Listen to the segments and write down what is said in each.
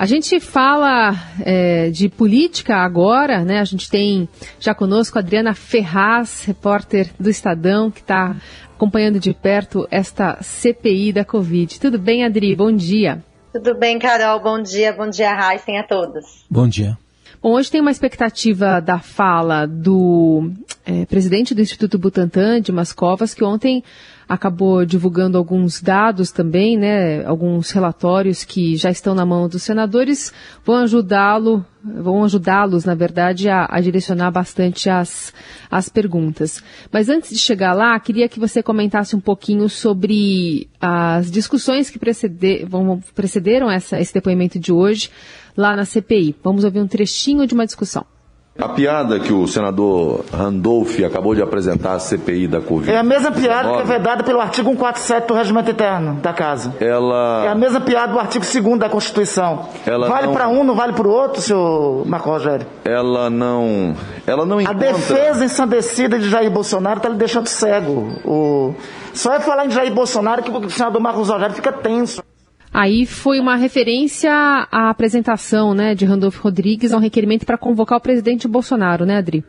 A gente fala é, de política agora, né? A gente tem já conosco a Adriana Ferraz, repórter do Estadão, que está acompanhando de perto esta CPI da Covid. Tudo bem, Adri? Bom dia. Tudo bem, Carol. Bom dia. Bom dia, Raíssen, a todos. Bom dia. Bom, hoje tem uma expectativa da fala do é, presidente do Instituto Butantan, Dimas Covas, que ontem acabou divulgando alguns dados também, né, alguns relatórios que já estão na mão dos senadores, vão ajudá-lo, vão ajudá-los, na verdade, a, a, direcionar bastante as, as perguntas. Mas antes de chegar lá, queria que você comentasse um pouquinho sobre as discussões que preceder, vão, precederam essa, esse depoimento de hoje lá na CPI. Vamos ouvir um trechinho de uma discussão. A piada que o senador Randolph acabou de apresentar à CPI da Covid. É a mesma piada que é vedada pelo artigo 147 do Regimento Interno da Casa. Ela. É a mesma piada do artigo 2 da Constituição. Ela vale não... para um, não vale para o outro, senhor Marco Rogério? Ela não. Ela não encontra... A defesa ensandecida de Jair Bolsonaro está lhe deixando cego. O... Só é falar em Jair Bolsonaro que o senador Marcos Rogério fica tenso. Aí foi uma referência à apresentação né, de Randolfo Rodrigues ao requerimento para convocar o presidente Bolsonaro, né, Adri?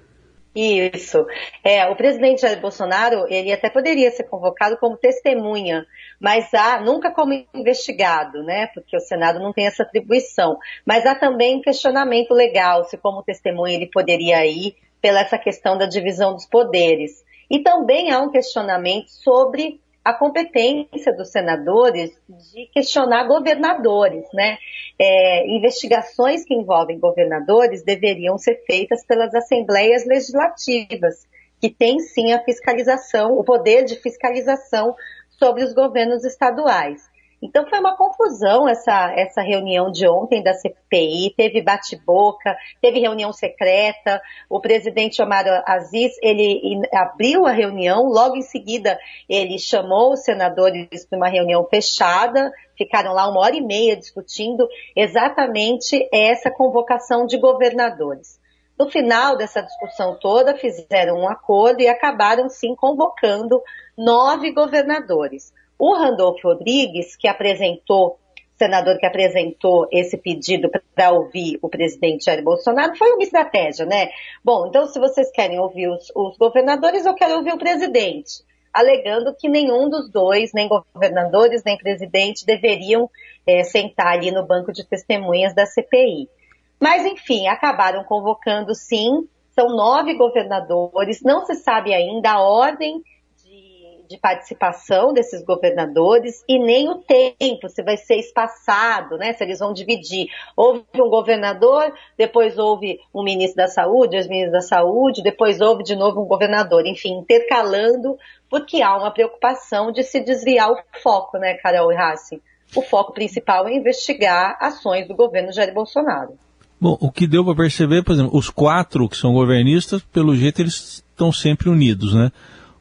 Isso. É, o presidente Jair Bolsonaro, ele até poderia ser convocado como testemunha, mas há, nunca como investigado, né? Porque o Senado não tem essa atribuição. Mas há também questionamento legal, se como testemunha ele poderia ir pela essa questão da divisão dos poderes. E também há um questionamento sobre a competência dos senadores de questionar governadores, né? É, investigações que envolvem governadores deveriam ser feitas pelas assembleias legislativas, que têm sim a fiscalização, o poder de fiscalização sobre os governos estaduais. Então foi uma confusão essa, essa reunião de ontem da CPI, teve bate-boca, teve reunião secreta, o presidente Omar Aziz, ele abriu a reunião, logo em seguida ele chamou os senadores para uma reunião fechada, ficaram lá uma hora e meia discutindo exatamente essa convocação de governadores. No final dessa discussão toda, fizeram um acordo e acabaram sim convocando nove governadores. O Randolfo Rodrigues, que apresentou, senador que apresentou esse pedido para ouvir o presidente Jair Bolsonaro, foi uma estratégia, né? Bom, então se vocês querem ouvir os, os governadores, eu quero ouvir o presidente alegando que nenhum dos dois, nem governadores, nem presidente, deveriam é, sentar ali no banco de testemunhas da CPI. Mas, enfim, acabaram convocando sim, são nove governadores, não se sabe ainda a ordem de participação desses governadores e nem o tempo, se vai ser espaçado, né? Se eles vão dividir. Houve um governador, depois houve um ministro da saúde, os ministros da saúde, depois houve de novo um governador, enfim, intercalando, porque há uma preocupação de se desviar o foco, né, Carol e Hassi? O foco principal é investigar ações do governo Jair Bolsonaro. Bom, o que deu para perceber, por exemplo, os quatro que são governistas, pelo jeito eles estão sempre unidos, né?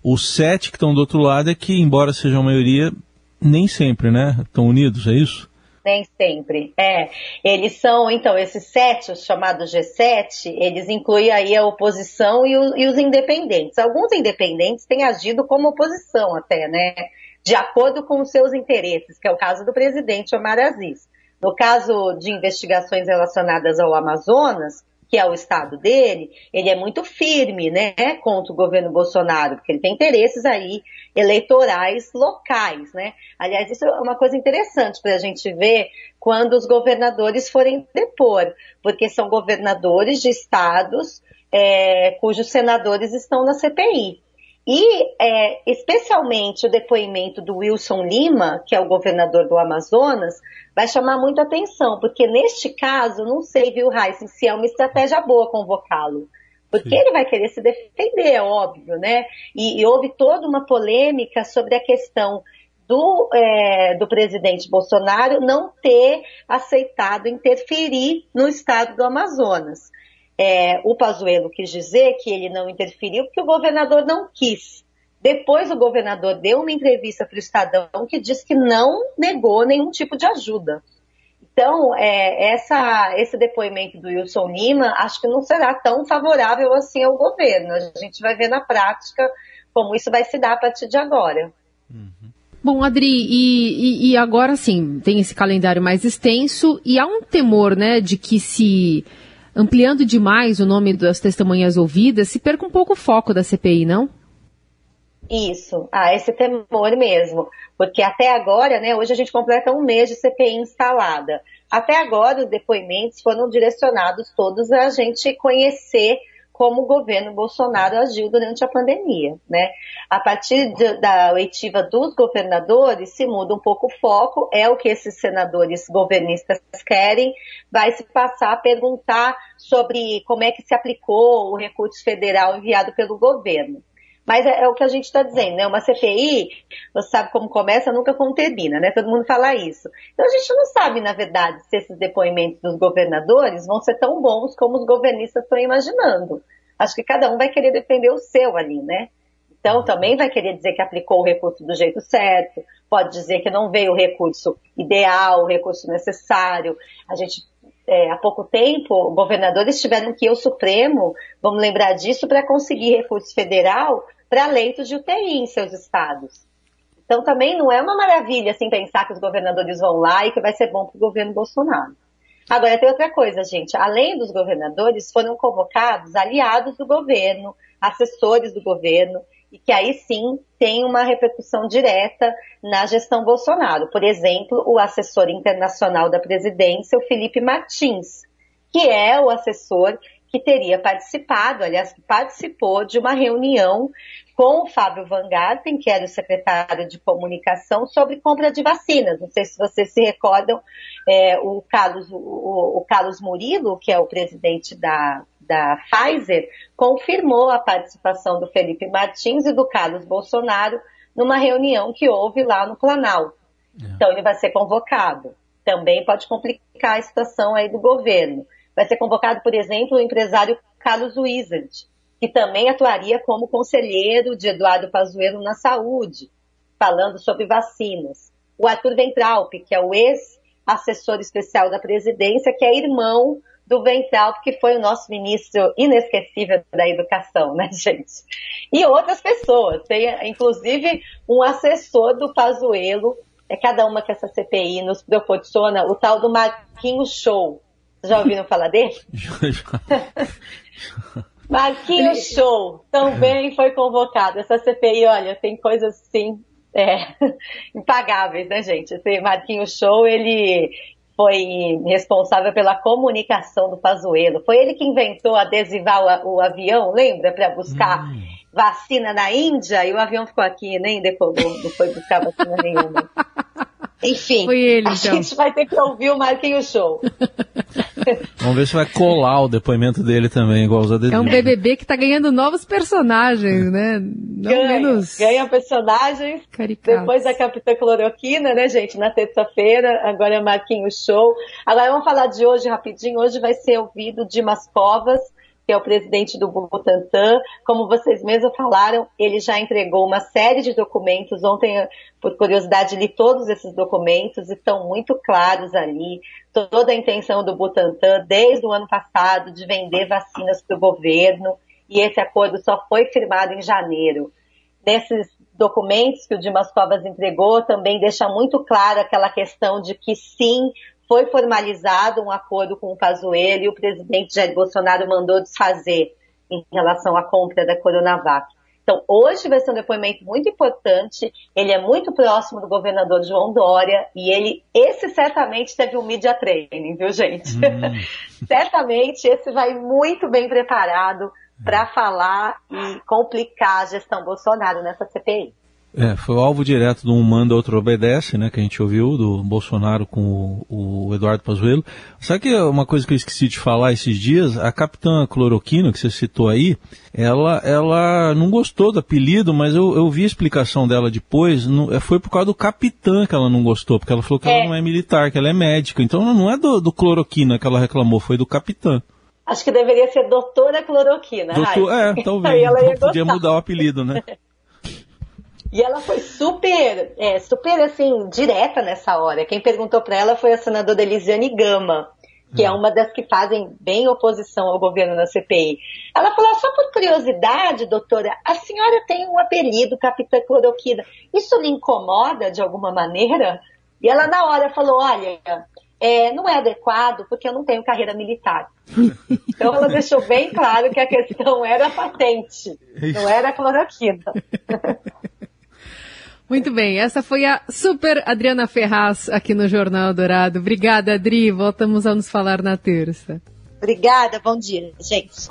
Os sete que estão do outro lado é que, embora sejam a maioria, nem sempre, né? Estão unidos, é isso? Nem sempre, é. Eles são, então, esses sete, os chamados G7, eles incluem aí a oposição e, o, e os independentes. Alguns independentes têm agido como oposição até, né? De acordo com os seus interesses, que é o caso do presidente Omar Aziz. No caso de investigações relacionadas ao Amazonas, que é o estado dele, ele é muito firme, né, contra o governo Bolsonaro, porque ele tem interesses aí eleitorais locais, né. Aliás, isso é uma coisa interessante para a gente ver quando os governadores forem depor, porque são governadores de estados é, cujos senadores estão na CPI. E, é, especialmente, o depoimento do Wilson Lima, que é o governador do Amazonas, vai chamar muita atenção, porque neste caso, não sei, viu, Raíssa, se é uma estratégia boa convocá-lo. Porque ele vai querer se defender, é óbvio, né? E, e, houve toda uma polêmica sobre a questão do, é, do presidente Bolsonaro não ter aceitado interferir no estado do Amazonas. É, o Pazuello quis dizer que ele não interferiu porque o governador não quis. Depois o governador deu uma entrevista para o Estadão que disse que não negou nenhum tipo de ajuda. Então, é, essa, esse depoimento do Wilson Lima acho que não será tão favorável assim ao governo. A gente vai ver na prática como isso vai se dar a partir de agora. Uhum. Bom, Adri, e, e, e, agora sim, tem esse calendário mais extenso e há um temor, né, de que se ampliando demais o nome das testemunhas ouvidas, se perca um pouco o foco da CPI, não? Isso, ah, esse temor mesmo, porque até agora, né, hoje a gente completa um mês de CPI instalada. Até agora os depoimentos foram direcionados todos a gente conhecer como o governo Bolsonaro agiu durante a pandemia, né? A partir de, da oitiva dos governadores, se muda um pouco o foco, é o que esses senadores governistas querem, vai se passar a perguntar sobre como é que se aplicou o recurso federal enviado pelo governo. Mas é, é, o que a gente está dizendo, né? Uma CPI, você sabe como começa, nunca como termina, né? Todo mundo fala isso. Então a gente não sabe, na verdade, se esses depoimentos dos governadores vão ser tão bons como os governistas estão imaginando. Acho que cada um vai querer defender o seu ali, né? Então também vai querer dizer que aplicou o recurso do jeito certo, pode dizer que não veio o recurso ideal, o recurso necessário. A gente é, há pouco tempo, governadores tiveram que ir ao Supremo, vamos lembrar disso, para conseguir recurso federal para leitos de UTI em seus estados. Então também não é uma maravilha assim pensar que os governadores vão lá e que vai ser bom para o governo Bolsonaro. Agora tem outra coisa, gente. Além dos governadores, foram convocados aliados do governo, assessores do governo, e que aí sim tem uma repercussão direta na gestão Bolsonaro. Por exemplo, o assessor internacional da presidência, o Felipe Martins, que é o assessor que teria participado, aliás, que participou de uma reunião com o Fábio Van Garten, que era o secretário de comunicação, sobre compra de vacinas. Não sei se vocês se recordam, é, o, Carlos, o, o, Carlos Murilo, que é o presidente da, da Pfizer, confirmou a participação do Felipe Martins e do Carlos Bolsonaro numa reunião que houve lá no Planalto. É. Então ele vai ser convocado. Também pode complicar a situação aí do governo. Vai ser convocado, por exemplo, o empresário Carlos Wizard, que também atuaria como conselheiro de Eduardo Pazuello na saúde, falando sobre vacinas. O Arthur Ventralp, que é o ex-assessor especial da presidência, que é irmão do Ventral, que foi o nosso ministro inesquecível da educação, né, gente? E outras pessoas, tem inclusive um assessor do Pazuello, é cada uma que essa CPI nos proporciona, o tal do Marquinhos Show. Já ouviram falar dele? Marquinhos Show também foi convocado. Essa CPI, olha, tem coisas assim é, impagáveis, né, gente? Esse Marquinhos Show, ele foi responsável pela comunicação do Pazuello. Foi ele que inventou adesivar o, o avião, lembra? Para buscar hum. vacina na Índia e o avião ficou aqui, nem decolou, não foi buscar vacina nenhuma. Enfim, Foi ele, a então. gente vai ter que ouvir o Marquinhos Show. Vamos ver se vai colar o depoimento dele também, igual os adesivos. É um BBB que tá ganhando novos personagens, né? Não ganha, menos... ganha personagens. Caricatos. Depois da Capitã Cloroquina, né, gente? Na terça-feira, agora é Marquinhos Show. Agora vamos falar de hoje rapidinho. Hoje vai ser ouvido Dimas Covas, que é o presidente do Butantan. Como vocês mesmos falaram, ele já entregou uma série de documentos. Ontem, por curiosidade, li todos esses documentos, estão muito claros ali. Toda a intenção do Butantan, desde o ano passado, de vender vacinas para o governo, e esse acordo só foi firmado em janeiro. Nesses documentos que o Dimas Covas entregou, também deixa muito claro aquela questão de que sim, foi formalizado um acordo com o Pazuello e o presidente Jair Bolsonaro mandou desfazer em relação à compra da Coronavac. Então, hoje vai ser um depoimento muito importante. Ele é muito próximo do governador João Dória e ele, esse certamente teve um media training, viu, gente? Hum. certamente esse vai muito bem preparado para falar e complicar a gestão Bolsonaro nessa CPI. É, foi o alvo direto do um manda, outro obedece, né, que a gente ouviu, do Bolsonaro com o, o, Eduardo Pazuello. Sabe que uma coisa que eu esqueci de falar esses dias, a capitã Cloroquina, que você citou aí, ela, ela não gostou do apelido, mas eu, eu vi a explicação dela depois, não, é, foi por causa do capitã que ela não gostou, porque ela falou que é. ela não é militar, que ela é médica, então não é do, do Cloroquina que ela reclamou, foi do capitã. Acho que deveria ser doutora Cloroquina. Doutor, é, talvez. Então, podia mudar o apelido, né? E ela foi super, é, super assim, direta nessa hora. Quem perguntou para ela foi a senadora Elisiane Gama. que é uma das que fazem bem oposição ao governo na CPI. Ela falou, só por curiosidade, doutora, a senhora tem um apelido, Capitã Cloroquina. Isso lhe incomoda de alguma maneira? E ela na hora falou, olha, é, não é adequado porque eu não tenho carreira militar. Então ela deixou bem claro que a questão era patente, não era cloroquina. Muito bem, essa foi a super Adriana Ferraz aqui no Jornal Dourado. Obrigada, Adri. Voltamos a nos falar na terça. Obrigada, bom dia, gente.